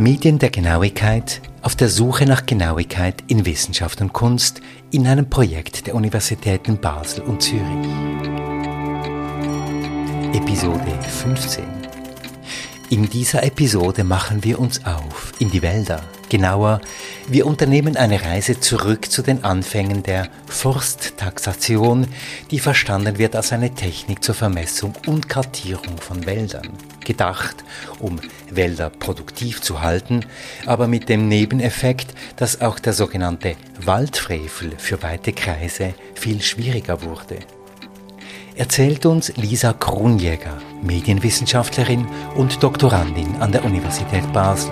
Medien der Genauigkeit auf der Suche nach Genauigkeit in Wissenschaft und Kunst in einem Projekt der Universitäten Basel und Zürich. Episode 15 in dieser Episode machen wir uns auf in die Wälder. Genauer, wir unternehmen eine Reise zurück zu den Anfängen der Forsttaxation, die verstanden wird als eine Technik zur Vermessung und Kartierung von Wäldern. Gedacht, um Wälder produktiv zu halten, aber mit dem Nebeneffekt, dass auch der sogenannte Waldfrevel für weite Kreise viel schwieriger wurde erzählt uns Lisa Kronjäger, Medienwissenschaftlerin und Doktorandin an der Universität Basel.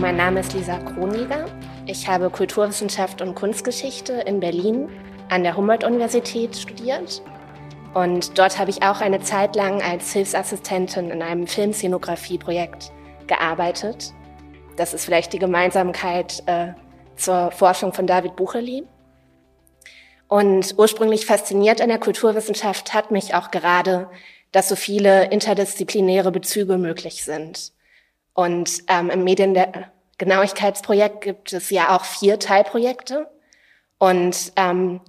Mein Name ist Lisa Kronjäger. Ich habe Kulturwissenschaft und Kunstgeschichte in Berlin an der Humboldt-Universität studiert. Und dort habe ich auch eine Zeit lang als Hilfsassistentin in einem Filmszenografie-Projekt gearbeitet. Das ist vielleicht die Gemeinsamkeit äh, zur Forschung von David Bucheli. Und ursprünglich fasziniert an der Kulturwissenschaft hat mich auch gerade, dass so viele interdisziplinäre Bezüge möglich sind. Und ähm, im Medien der Genauigkeitsprojekt gibt es ja auch vier Teilprojekte. Und ähm,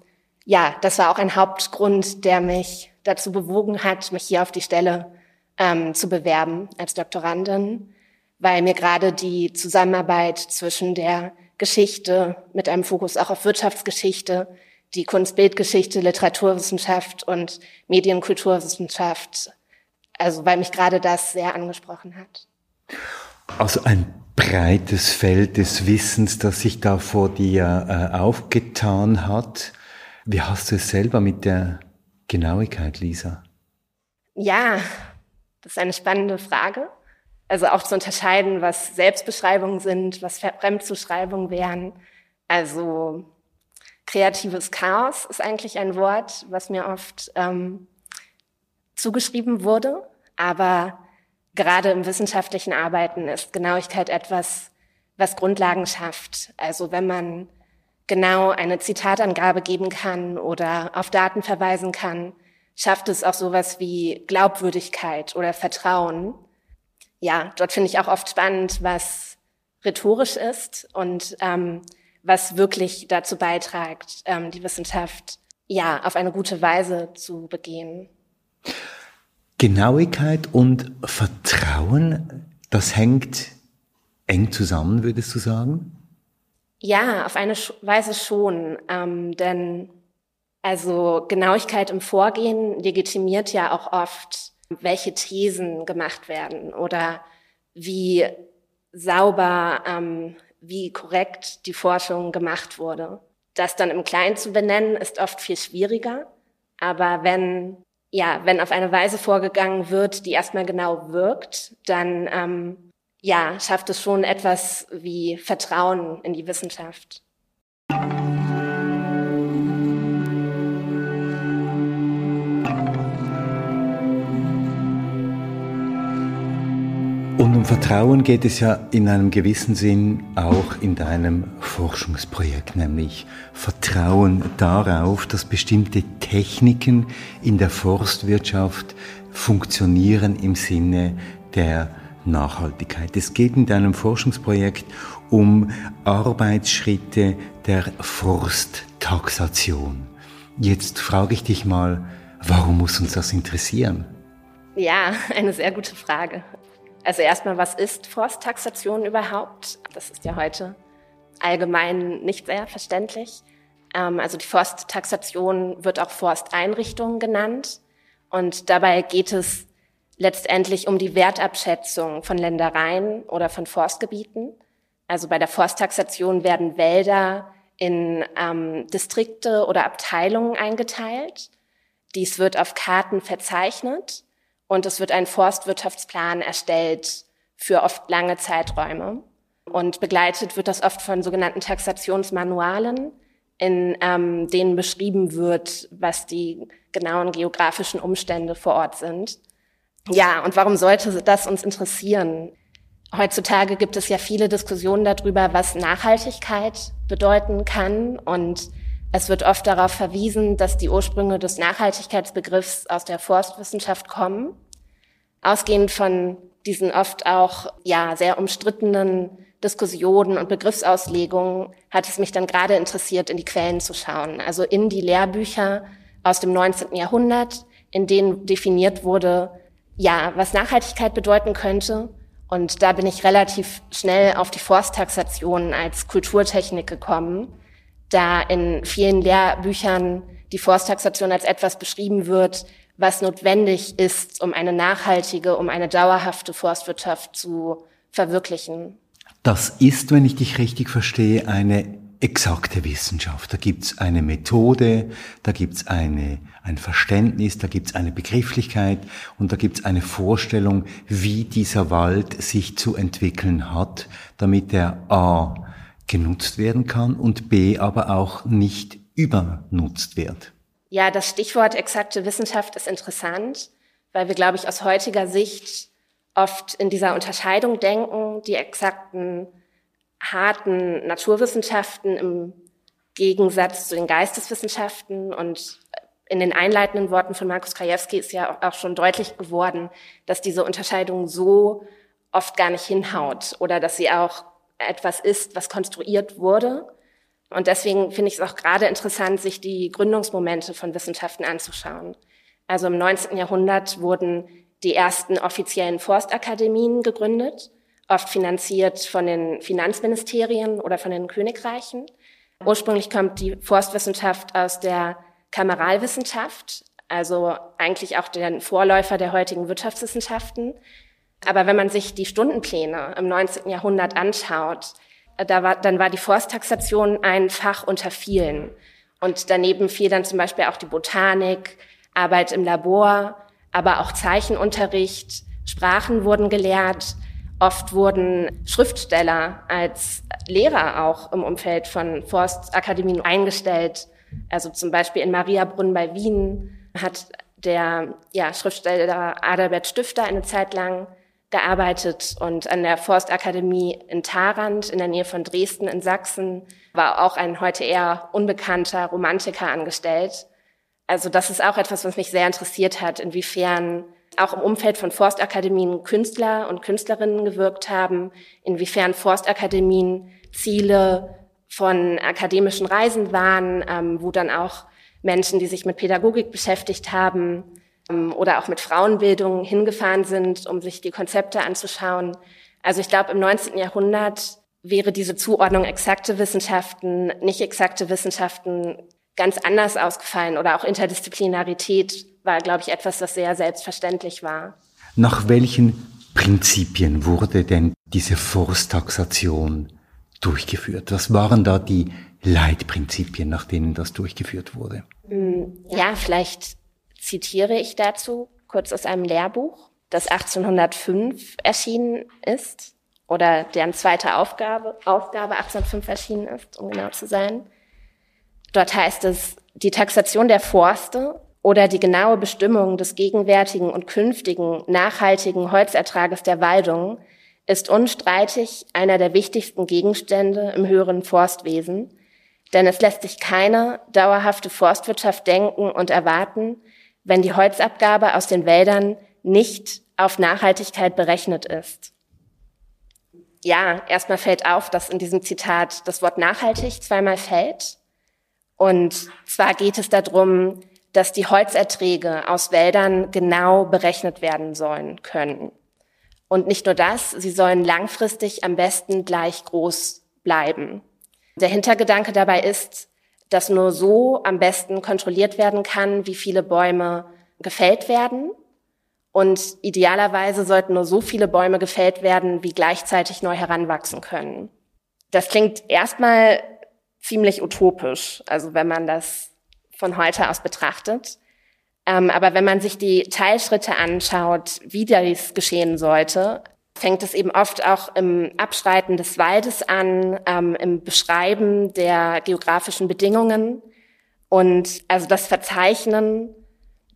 ja, das war auch ein Hauptgrund, der mich dazu bewogen hat, mich hier auf die Stelle ähm, zu bewerben als Doktorandin, weil mir gerade die Zusammenarbeit zwischen der Geschichte mit einem Fokus auch auf Wirtschaftsgeschichte, die Kunstbildgeschichte, Literaturwissenschaft und Medienkulturwissenschaft. Also weil mich gerade das sehr angesprochen hat. Also ein breites Feld des Wissens, das sich da vor dir äh, aufgetan hat. Wie hast du es selber mit der Genauigkeit, Lisa? Ja, das ist eine spannende Frage. Also auch zu unterscheiden, was Selbstbeschreibungen sind, was Fremdzuschreibungen wären. Also kreatives Chaos ist eigentlich ein Wort, was mir oft ähm, zugeschrieben wurde. Aber gerade im wissenschaftlichen Arbeiten ist Genauigkeit etwas, was Grundlagen schafft. Also wenn man genau eine Zitatangabe geben kann oder auf Daten verweisen kann, schafft es auch sowas wie Glaubwürdigkeit oder Vertrauen ja, dort finde ich auch oft spannend, was rhetorisch ist und ähm, was wirklich dazu beiträgt, ähm, die Wissenschaft ja auf eine gute Weise zu begehen. Genauigkeit und Vertrauen, das hängt eng zusammen, würdest du sagen? Ja, auf eine Weise schon, ähm, denn also Genauigkeit im Vorgehen legitimiert ja auch oft welche Thesen gemacht werden oder wie sauber, ähm, wie korrekt die Forschung gemacht wurde. Das dann im Kleinen zu benennen, ist oft viel schwieriger. Aber wenn, ja, wenn auf eine Weise vorgegangen wird, die erstmal genau wirkt, dann, ähm, ja, schafft es schon etwas wie Vertrauen in die Wissenschaft. Und um Vertrauen geht es ja in einem gewissen Sinn auch in deinem Forschungsprojekt, nämlich Vertrauen darauf, dass bestimmte Techniken in der Forstwirtschaft funktionieren im Sinne der Nachhaltigkeit. Es geht in deinem Forschungsprojekt um Arbeitsschritte der Forsttaxation. Jetzt frage ich dich mal, warum muss uns das interessieren? Ja, eine sehr gute Frage. Also erstmal, was ist Forsttaxation überhaupt? Das ist ja heute allgemein nicht sehr verständlich. Ähm, also die Forsttaxation wird auch Forsteinrichtungen genannt. Und dabei geht es letztendlich um die Wertabschätzung von Ländereien oder von Forstgebieten. Also bei der Forsttaxation werden Wälder in ähm, Distrikte oder Abteilungen eingeteilt. Dies wird auf Karten verzeichnet und es wird ein Forstwirtschaftsplan erstellt für oft lange Zeiträume. Und begleitet wird das oft von sogenannten Taxationsmanualen, in ähm, denen beschrieben wird, was die genauen geografischen Umstände vor Ort sind. Ja, und warum sollte das uns interessieren? Heutzutage gibt es ja viele Diskussionen darüber, was Nachhaltigkeit bedeuten kann und Es wird oft darauf verwiesen, dass die Ursprünge des Nachhaltigkeitsbegriffs aus der Forstwissenschaft kommen. Ausgehend von diesen oft auch ja sehr umstrittenen Diskussionen und Begriffsauslegungen hat es mich dann gerade interessiert, in die Quellen zu schauen, also in die Lehrbücher aus dem 19. Jahrhundert, in denen definiert wurde, ja, was Nachhaltigkeit bedeuten könnte. Und da bin ich relativ schnell auf die Forsttaxation als Kulturtechnik gekommen, da in vielen Lehrbüchern die Forsttaxation als etwas beschrieben wird, was notwendig ist, um eine nachhaltige, um eine dauerhafte Forstwirtschaft zu verwirklichen. Das ist, wenn ich dich richtig verstehe, eine exakte Wissenschaft. Da gibt's eine Methode, da gibt's eine, ein Verständnis, da gibt's eine Begrifflichkeit und da gibt's eine Vorstellung, wie dieser Wald sich zu entwickeln hat, damit er A genutzt werden kann und B aber auch nicht übernutzt wird. Ja, das Stichwort exakte Wissenschaft ist interessant, weil wir, glaube ich, aus heutiger Sicht oft in dieser Unterscheidung denken, die exakten, harten Naturwissenschaften im Gegensatz zu den Geisteswissenschaften. Und in den einleitenden Worten von Markus Krajewski ist ja auch schon deutlich geworden, dass diese Unterscheidung so oft gar nicht hinhaut oder dass sie auch etwas ist, was konstruiert wurde und deswegen finde ich es auch gerade interessant, sich die Gründungsmomente von Wissenschaften anzuschauen. Also im 19. Jahrhundert wurden die ersten offiziellen Forstakademien gegründet, oft finanziert von den Finanzministerien oder von den Königreichen. Ursprünglich kommt die Forstwissenschaft aus der Kameralwissenschaft, also eigentlich auch den Vorläufer der heutigen Wirtschaftswissenschaften. Aber wenn man sich die Stundenpläne im 19. Jahrhundert anschaut, da war, dann war die Forsttaxation ein Fach unter vielen. Und daneben fiel dann zum Beispiel auch die Botanik, Arbeit im Labor, aber auch Zeichenunterricht, Sprachen wurden gelehrt. Oft wurden Schriftsteller als Lehrer auch im Umfeld von Forstakademien eingestellt. Also zum Beispiel in Mariabrunn bei Wien hat der ja, Schriftsteller Adalbert Stifter eine Zeit lang gearbeitet und an der Forstakademie in Tarant in der Nähe von Dresden in Sachsen war auch ein heute eher unbekannter Romantiker angestellt. Also das ist auch etwas, was mich sehr interessiert hat, inwiefern auch im Umfeld von Forstakademien Künstler und Künstlerinnen gewirkt haben, inwiefern Forstakademien Ziele von akademischen Reisen waren, ähm, wo dann auch Menschen, die sich mit Pädagogik beschäftigt haben, ähm, oder auch mit Frauenbildung hingefahren sind, um sich die Konzepte anzuschauen. Also ich glaube, im 19. Jahrhundert wäre diese Zuordnung exakte Wissenschaften, nicht exakte Wissenschaften ganz anders ausgefallen oder auch Interdisziplinarität war, glaube ich, etwas, was sehr selbstverständlich war. Nach welchen Prinzipien wurde denn diese Forsttaxation durchgeführt? Was waren da die Leitprinzipien, nach denen das durchgeführt wurde? Ja, vielleicht zitiere ich dazu kurz aus einem Lehrbuch, das 1805 erschienen ist oder deren zweite Aufgabe, Aufgabe 1805 erschienen ist, um genau zu sein. Dort heißt es, die Taxation der Forste oder die genaue Bestimmung des gegenwärtigen und künftigen nachhaltigen Holzertrages der Waldung ist unstreitig einer der wichtigsten Gegenstände im höheren Forstwesen, denn es lässt sich keine dauerhafte Forstwirtschaft denken und erwarten, wenn die Holzabgabe aus den Wäldern nicht auf Nachhaltigkeit berechnet ist. Ja, erstmal fällt auf, dass in diesem Zitat das Wort nachhaltig zweimal fällt. Und zwar geht es darum, dass die Holzerträge aus Wäldern genau berechnet werden sollen können. Und nicht nur das, sie sollen langfristig am besten gleich groß bleiben. Der Hintergedanke dabei ist, dass nur so am besten kontrolliert werden kann, wie viele Bäume gefällt werden. Und idealerweise sollten nur so viele Bäume gefällt werden, wie gleichzeitig neu heranwachsen können. Das klingt erstmal ziemlich utopisch, also wenn man das von heute aus betrachtet. Ähm, aber wenn man sich die Teilschritte anschaut, wie dies geschehen sollte, fängt es eben oft auch im Abschreiten des Waldes an, ähm, im Beschreiben der geografischen Bedingungen und also das Verzeichnen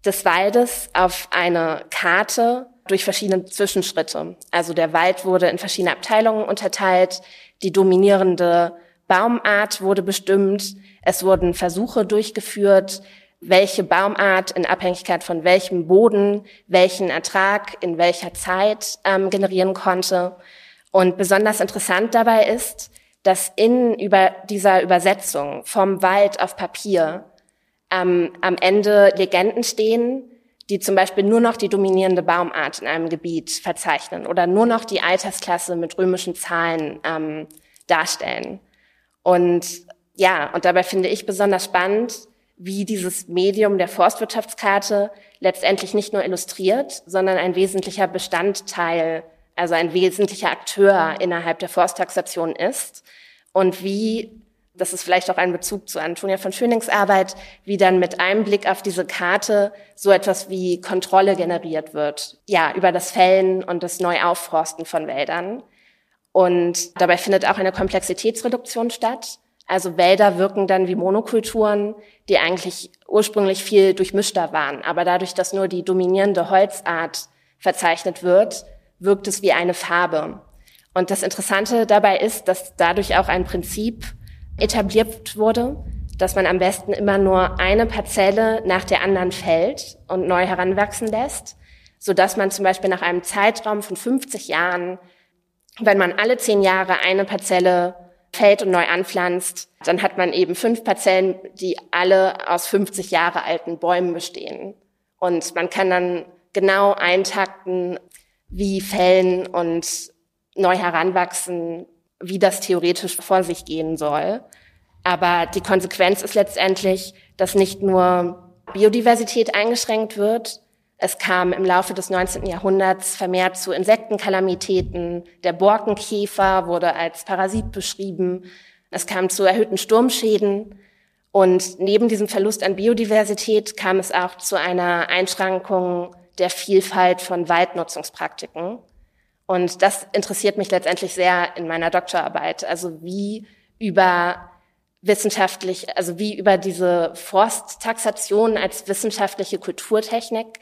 des Waldes auf eine Karte durch verschiedene Zwischenschritte. Also der Wald wurde in verschiedene Abteilungen unterteilt. Die dominierende Baumart wurde bestimmt. Es wurden Versuche durchgeführt, welche Baumart in Abhängigkeit von welchem Boden welchen Ertrag in welcher Zeit ähm, generieren konnte. Und besonders interessant dabei ist, dass in über dieser Übersetzung vom Wald auf Papier ähm, am Ende Legenden stehen, die zum Beispiel nur noch die dominierende Baumart in einem Gebiet verzeichnen oder nur noch die Altersklasse mit römischen Zahlen ähm, darstellen. Und ja, und dabei finde ich besonders spannend, wie dieses Medium der Forstwirtschaftskarte letztendlich nicht nur illustriert, sondern ein wesentlicher Bestandteil, also ein wesentlicher Akteur innerhalb der Forsttaxation ist und wie das ist vielleicht auch ein Bezug zu Antonia von Schönings Arbeit, wie dann mit einem Blick auf diese Karte so etwas wie Kontrolle generiert wird. Ja, über das Fällen und das Neuaufforsten von Wäldern. Und dabei findet auch eine Komplexitätsreduktion statt. Also Wälder wirken dann wie Monokulturen, die eigentlich ursprünglich viel durchmischter waren. Aber dadurch, dass nur die dominierende Holzart verzeichnet wird, wirkt es wie eine Farbe. Und das Interessante dabei ist, dass dadurch auch ein Prinzip etabliert wurde, dass man am besten immer nur eine Parzelle nach der anderen fällt und neu heranwachsen lässt, so dass man zum Beispiel nach einem Zeitraum von 50 Jahren, wenn man alle zehn Jahre eine Parzelle fällt und neu anpflanzt, dann hat man eben fünf Parzellen, die alle aus 50 Jahre alten Bäumen bestehen. Und man kann dann genau eintakten, wie fällen und neu heranwachsen wie das theoretisch vor sich gehen soll. Aber die Konsequenz ist letztendlich, dass nicht nur Biodiversität eingeschränkt wird. Es kam im Laufe des 19. Jahrhunderts vermehrt zu Insektenkalamitäten. Der Borkenkäfer wurde als Parasit beschrieben. Es kam zu erhöhten Sturmschäden. Und neben diesem Verlust an Biodiversität kam es auch zu einer Einschränkung der Vielfalt von Waldnutzungspraktiken. Und das interessiert mich letztendlich sehr in meiner Doktorarbeit. Also wie über wissenschaftlich, also wie über diese Forsttaxation als wissenschaftliche Kulturtechnik,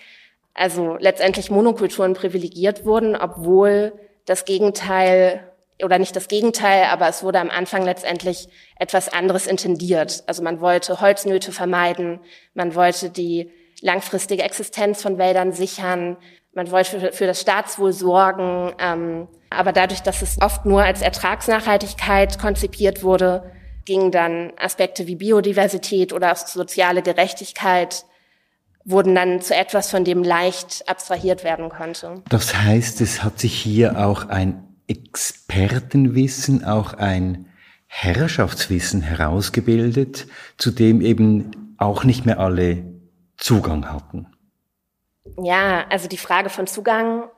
also letztendlich Monokulturen privilegiert wurden, obwohl das Gegenteil oder nicht das Gegenteil, aber es wurde am Anfang letztendlich etwas anderes intendiert. Also man wollte Holznöte vermeiden, man wollte die langfristige Existenz von Wäldern sichern, man wollte für, für das Staatswohl sorgen, ähm, aber dadurch, dass es oft nur als Ertragsnachhaltigkeit konzipiert wurde, gingen dann Aspekte wie Biodiversität oder soziale Gerechtigkeit wurden dann zu etwas, von dem leicht abstrahiert werden konnte. Das heißt, es hat sich hier auch ein Expertenwissen, auch ein Herrschaftswissen herausgebildet, zu dem eben auch nicht mehr alle Zugang hatten. Ja, also die Frage von Zugang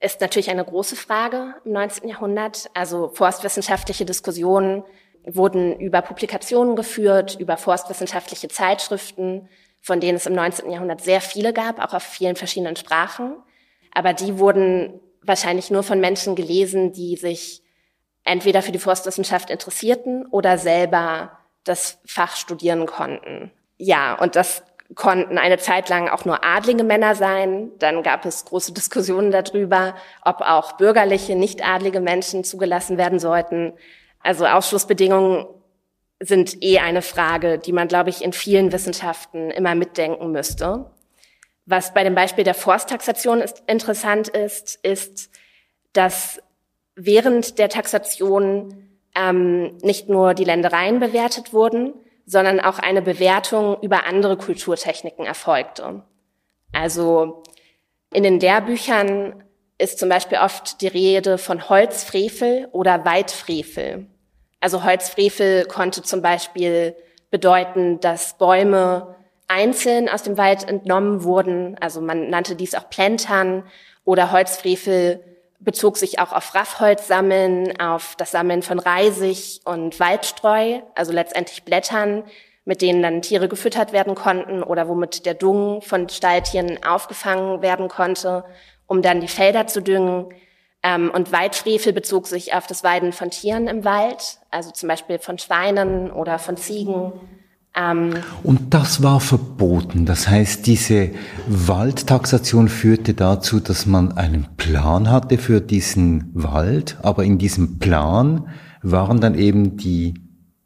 ist natürlich eine große Frage im 19. Jahrhundert. Also forstwissenschaftliche Diskussionen wurden über Publikationen geführt, über forstwissenschaftliche Zeitschriften, von denen es im 19. Jahrhundert sehr viele gab, auch auf vielen verschiedenen Sprachen. Aber die wurden wahrscheinlich nur von Menschen gelesen, die sich entweder für die Forstwissenschaft interessierten oder selber das Fach studieren konnten. Ja, und das konnten eine Zeit lang auch nur adlige Männer sein. Dann gab es große Diskussionen darüber, ob auch bürgerliche, nicht adlige Menschen zugelassen werden sollten. Also Ausschlussbedingungen sind eh eine Frage, die man, glaube ich, in vielen Wissenschaften immer mitdenken müsste. Was bei dem Beispiel der Forsttaxation ist, interessant ist, ist, dass während der Taxation ähm, nicht nur die Ländereien bewertet wurden, sondern auch eine Bewertung über andere Kulturtechniken erfolgte. Also in den Lehrbüchern ist zum Beispiel oft die Rede von Holzfrevel oder Waldfrevel. Also Holzfrevel konnte zum Beispiel bedeuten, dass Bäume einzeln aus dem Wald entnommen wurden. Also man nannte dies auch Plentern oder Holzfrevel bezog sich auch auf Raffholzsammeln, auf das Sammeln von Reisig und Waldstreu, also letztendlich Blättern, mit denen dann Tiere gefüttert werden konnten oder womit der Dung von Stalltieren aufgefangen werden konnte, um dann die Felder zu düngen. Ähm, und Waldfrevel bezog sich auf das Weiden von Tieren im Wald, also zum Beispiel von Schweinen oder von Ziegen ähm, und das war verboten. Das heißt, diese Waldtaxation führte dazu, dass man einen Plan hatte für diesen Wald, aber in diesem Plan waren dann eben die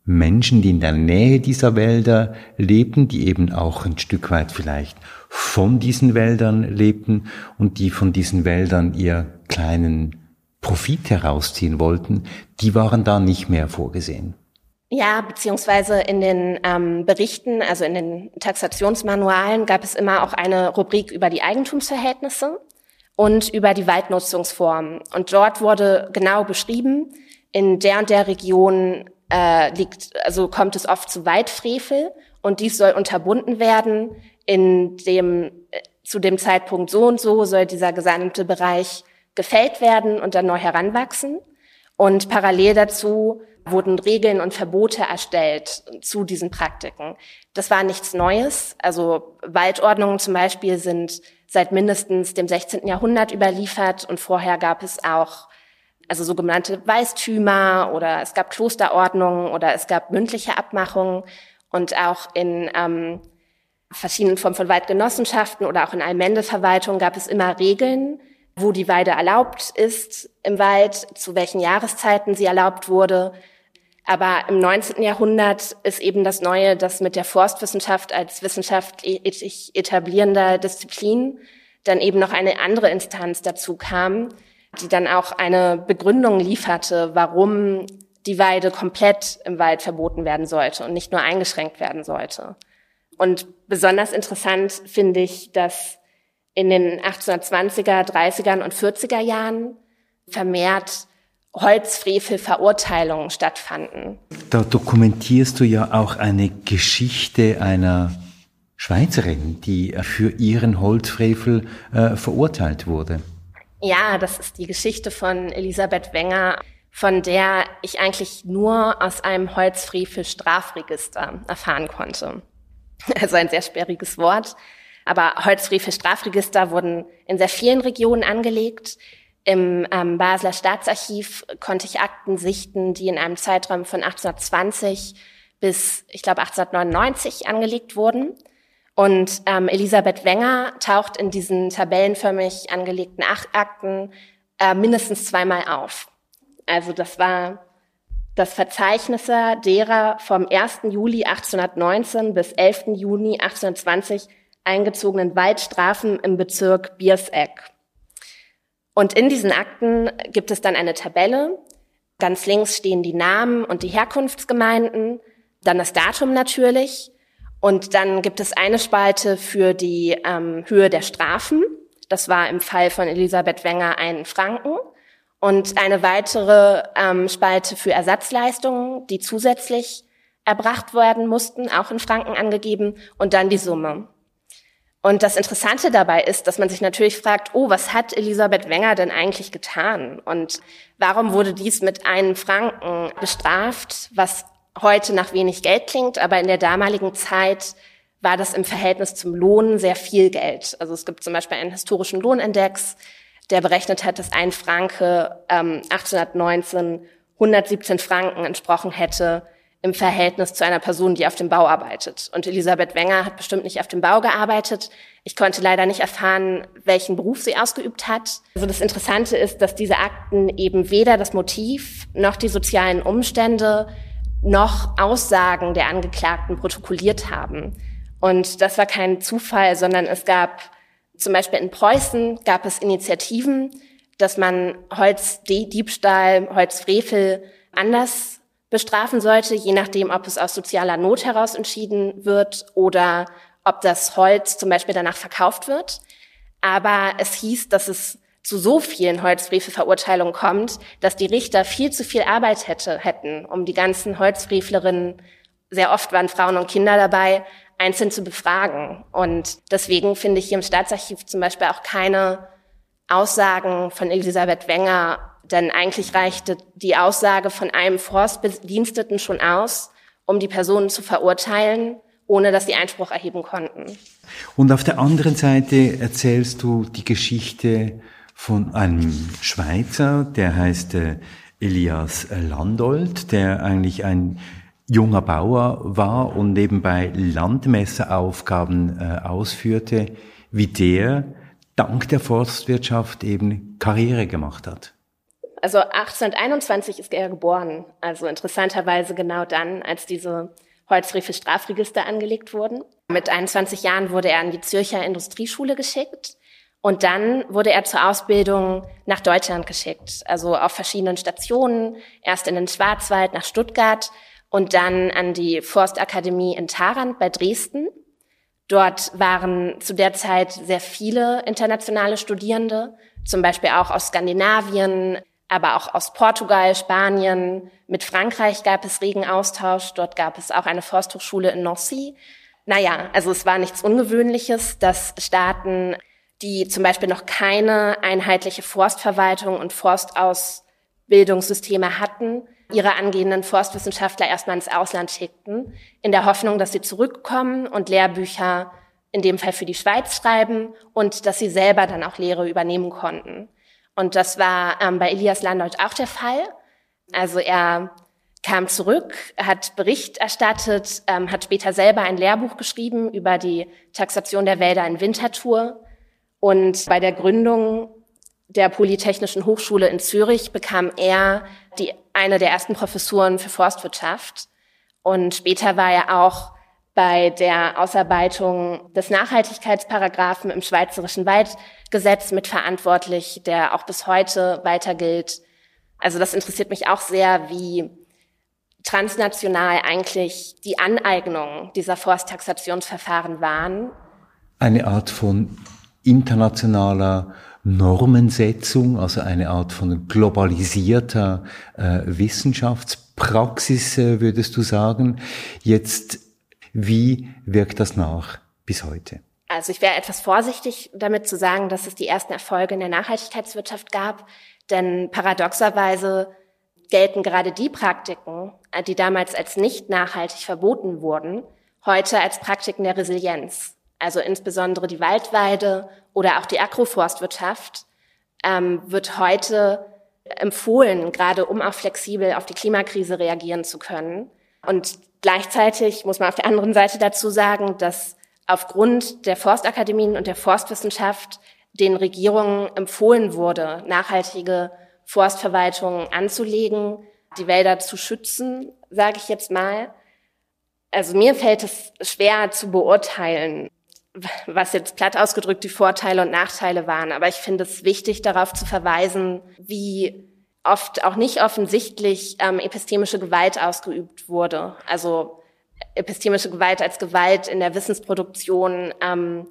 Menschen, die in der Nähe dieser Wälder lebten, die eben auch ein Stück weit vielleicht von diesen Wäldern lebten und die von diesen Wäldern ihr kleinen Profit herausziehen wollten, die waren da nicht mehr vorgesehen. Ja, beziehungsweise in den ähm, Berichten, also in den Taxationsmanualen gab es immer auch eine Rubrik über die Eigentumsverhältnisse und über die Waldnutzungsformen. Und dort wurde genau beschrieben, in der und der Region äh, liegt, also kommt es oft zu Waldfrevel und dies soll unterbunden werden. In dem, äh, zu dem Zeitpunkt so und so soll dieser gesamte Bereich gefällt werden und dann neu heranwachsen. Und parallel dazu wurden Regeln und Verbote erstellt zu diesen Praktiken. Das war nichts Neues. Also Waldordnungen zum Beispiel sind seit mindestens dem 16. Jahrhundert überliefert und vorher gab es auch also sogenannte Weistümer oder es gab Klosterordnungen oder es gab mündliche Abmachungen und auch in ähm, verschiedenen Formen von Waldgenossenschaften oder auch in Allmendeverwaltungen gab es immer Regeln, wo die Weide erlaubt ist im Wald, zu welchen Jahreszeiten sie erlaubt wurde. Aber im 19. Jahrhundert ist eben das Neue, dass mit der Forstwissenschaft als wissenschaftlich etablierender Disziplin dann eben noch eine andere Instanz dazu kam, die dann auch eine Begründung lieferte, warum die Weide komplett im Wald verboten werden sollte und nicht nur eingeschränkt werden sollte. Und besonders interessant finde ich, dass in den 1820er, 30er und 40er Jahren vermehrt Holzfrevelverurteilungen stattfanden. Da dokumentierst du ja auch eine Geschichte einer Schweizerin, die für ihren Holzfrevel äh, verurteilt wurde. Ja, das ist die Geschichte von Elisabeth Wenger, von der ich eigentlich nur aus einem Holzfrevel-Strafregister erfahren konnte. Also ein sehr sperriges Wort. Aber Holzfrevel-Strafregister wurden in sehr vielen Regionen angelegt. Im ähm, Basler Staatsarchiv konnte ich Akten sichten, die in einem Zeitraum von 1820 bis, ich glaube, 1899 angelegt wurden. Und ähm, Elisabeth Wenger taucht in diesen tabellenförmig angelegten Akten äh, mindestens zweimal auf. Also das war das Verzeichnisse derer vom 1. Juli 1819 bis 11. Juni 1820 eingezogenen Waldstrafen im Bezirk Bierseck. Und in diesen Akten gibt es dann eine Tabelle. Ganz links stehen die Namen und die Herkunftsgemeinden, dann das Datum natürlich. Und dann gibt es eine Spalte für die ähm, Höhe der Strafen. Das war im Fall von Elisabeth Wenger ein Franken. Und eine weitere ähm, Spalte für Ersatzleistungen, die zusätzlich erbracht werden mussten, auch in Franken angegeben. Und dann die Summe. Und das Interessante dabei ist, dass man sich natürlich fragt, oh, was hat Elisabeth Wenger denn eigentlich getan? Und warum wurde dies mit einem Franken bestraft, was heute nach wenig Geld klingt, aber in der damaligen Zeit war das im Verhältnis zum Lohn sehr viel Geld. Also es gibt zum Beispiel einen historischen Lohnindex, der berechnet hat, dass ein Franke ähm, 1819 117 Franken entsprochen hätte, im Verhältnis zu einer Person, die auf dem Bau arbeitet. Und Elisabeth Wenger hat bestimmt nicht auf dem Bau gearbeitet. Ich konnte leider nicht erfahren, welchen Beruf sie ausgeübt hat. Also das Interessante ist, dass diese Akten eben weder das Motiv noch die sozialen Umstände noch Aussagen der Angeklagten protokolliert haben. Und das war kein Zufall, sondern es gab zum Beispiel in Preußen gab es Initiativen, dass man Holzdiebstahl, Holzfrevel anders bestrafen sollte, je nachdem, ob es aus sozialer Not heraus entschieden wird oder ob das Holz zum Beispiel danach verkauft wird. Aber es hieß, dass es zu so vielen Holzfrevelverurteilungen kommt, dass die Richter viel zu viel Arbeit hätte, hätten, um die ganzen Holzfrevlerinnen, sehr oft waren Frauen und Kinder dabei, einzeln zu befragen. Und deswegen finde ich hier im Staatsarchiv zum Beispiel auch keine Aussagen von Elisabeth Wenger denn eigentlich reichte die Aussage von einem Forstbediensteten schon aus, um die Personen zu verurteilen, ohne dass sie Einspruch erheben konnten. Und auf der anderen Seite erzählst du die Geschichte von einem Schweizer, der heißt äh, Elias Landolt, der eigentlich ein junger Bauer war und nebenbei Landmesseraufgaben äh, ausführte, wie der dank der Forstwirtschaft eben Karriere gemacht hat. Also 1821 ist er geboren. Also interessanterweise genau dann, als diese Holzriefe Strafregister angelegt wurden. Mit 21 Jahren wurde er an die Zürcher Industrieschule geschickt. Und dann wurde er zur Ausbildung nach Deutschland geschickt, also auf verschiedenen Stationen, erst in den Schwarzwald nach Stuttgart und dann an die Forstakademie in Tarant bei Dresden. Dort waren zu der Zeit sehr viele internationale Studierende, zum Beispiel auch aus Skandinavien, aber auch aus Portugal, Spanien. Mit Frankreich gab es regen Austausch. Dort gab es auch eine Forsthochschule in Nancy. Naja, also es war nichts Ungewöhnliches, dass Staaten die zum Beispiel noch keine einheitliche Forstverwaltung und Forstausbildungssysteme hatten, ihre angehenden Forstwissenschaftler erstmal ins Ausland schickten, in der Hoffnung, dass sie zurückkommen und Lehrbücher in dem Fall für die Schweiz schreiben und dass sie selber dann auch Lehre übernehmen konnten. Und das war ähm, bei Elias Landolt auch der Fall. Also er kam zurück, hat Bericht erstattet, ähm, hat später selber ein Lehrbuch geschrieben über die Taxation der Wälder in Winterthur und bei der Gründung der Polytechnischen Hochschule in Zürich bekam er die, eine der ersten Professuren für Forstwirtschaft. Und später war er auch bei der Ausarbeitung des Nachhaltigkeitsparagraphen im Schweizerischen Waldgesetz mitverantwortlich, der auch bis heute weiter gilt. Also das interessiert mich auch sehr, wie transnational eigentlich die Aneignung dieser Forsttaxationsverfahren waren. Eine Art von internationaler Normensetzung, also eine Art von globalisierter äh, Wissenschaftspraxis, äh, würdest du sagen. Jetzt, wie wirkt das nach bis heute? Also ich wäre etwas vorsichtig damit zu sagen, dass es die ersten Erfolge in der Nachhaltigkeitswirtschaft gab, denn paradoxerweise gelten gerade die Praktiken, äh, die damals als nicht nachhaltig verboten wurden, heute als Praktiken der Resilienz also insbesondere die Waldweide oder auch die Agroforstwirtschaft, ähm, wird heute empfohlen, gerade um auch flexibel auf die Klimakrise reagieren zu können. Und gleichzeitig muss man auf der anderen Seite dazu sagen, dass aufgrund der Forstakademien und der Forstwissenschaft den Regierungen empfohlen wurde, nachhaltige Forstverwaltungen anzulegen, die Wälder zu schützen, sage ich jetzt mal. Also mir fällt es schwer zu beurteilen, was jetzt platt ausgedrückt die Vorteile und Nachteile waren. Aber ich finde es wichtig, darauf zu verweisen, wie oft auch nicht offensichtlich ähm, epistemische Gewalt ausgeübt wurde. Also epistemische Gewalt als Gewalt in der Wissensproduktion, ähm,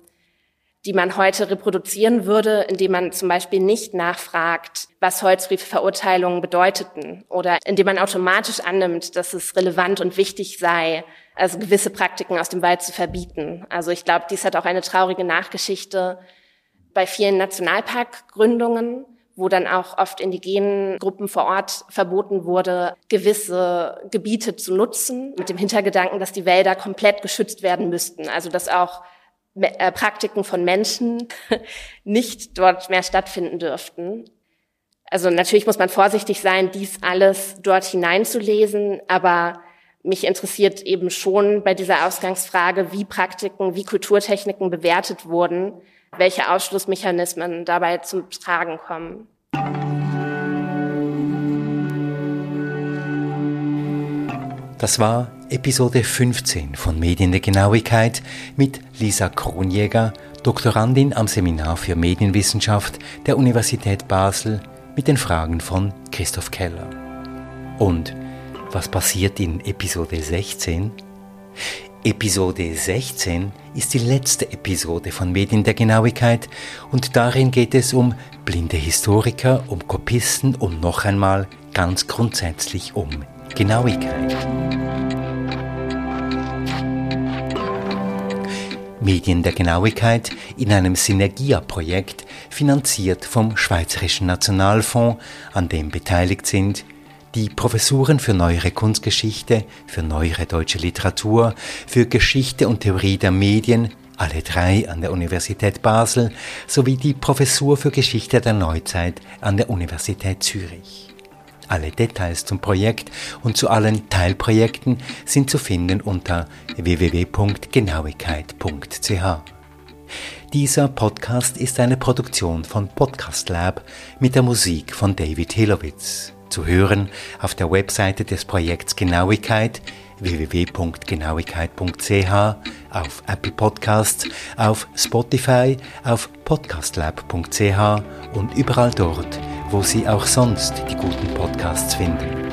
die man heute reproduzieren würde, indem man zum Beispiel nicht nachfragt, was Holzbriefverurteilungen bedeuteten oder indem man automatisch annimmt, dass es relevant und wichtig sei, also gewisse Praktiken aus dem Wald zu verbieten. Also ich glaube, dies hat auch eine traurige Nachgeschichte bei vielen Nationalparkgründungen, wo dann auch oft indigenen Gruppen vor Ort verboten wurde, gewisse Gebiete zu nutzen, mit dem Hintergedanken, dass die Wälder komplett geschützt werden müssten. Also dass auch äh, Praktiken von Menschen nicht dort mehr stattfinden dürften. Also natürlich muss man vorsichtig sein, dies alles dort hineinzulesen, aber mich interessiert eben schon bei dieser Ausgangsfrage, wie Praktiken, wie Kulturtechniken bewertet wurden, welche Ausschlussmechanismen dabei zum Tragen kommen. Das war Episode 15 von Medien der Genauigkeit mit Lisa Kronjäger, Doktorandin am Seminar für Medienwissenschaft der Universität Basel mit den Fragen von Christoph Keller. Und was passiert in Episode 16? Episode 16 ist die letzte Episode von Medien der Genauigkeit und darin geht es um blinde Historiker, um Kopisten und noch einmal ganz grundsätzlich um Genauigkeit. Medien der Genauigkeit in einem Synergia-Projekt finanziert vom Schweizerischen Nationalfonds, an dem beteiligt sind die Professuren für neuere Kunstgeschichte, für neuere deutsche Literatur, für Geschichte und Theorie der Medien, alle drei an der Universität Basel, sowie die Professur für Geschichte der Neuzeit an der Universität Zürich. Alle Details zum Projekt und zu allen Teilprojekten sind zu finden unter www.genauigkeit.ch. Dieser Podcast ist eine Produktion von Podcast Lab mit der Musik von David Hilowitz. Zu hören auf der Webseite des Projekts Genauigkeit www.genauigkeit.ch, auf Apple Podcasts, auf Spotify, auf podcastlab.ch und überall dort, wo Sie auch sonst die guten Podcasts finden.